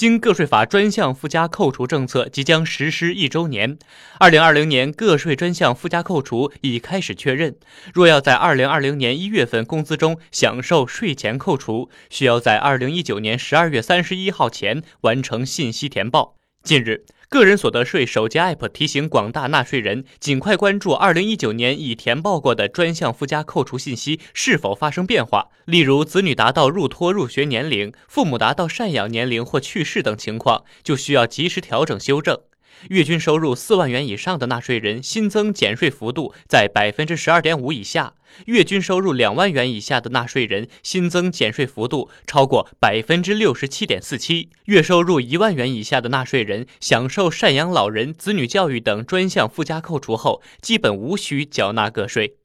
经个税法专项附加扣除政策即将实施一周年，二零二零年个税专项附加扣除已开始确认。若要在二零二零年一月份工资中享受税前扣除，需要在二零一九年十二月三十一号前完成信息填报。近日，个人所得税手机 App 提醒广大纳税人，尽快关注2019年已填报过的专项附加扣除信息是否发生变化。例如，子女达到入托入学年龄、父母达到赡养年龄或去世等情况，就需要及时调整修正。月均收入四万元以上的纳税人，新增减税幅度在百分之十二点五以下；月均收入两万元以下的纳税人，新增减税幅度超过百分之六十七点四七；月收入一万元以下的纳税人，享受赡养老人、子女教育等专项附加扣除后，基本无需缴纳个税。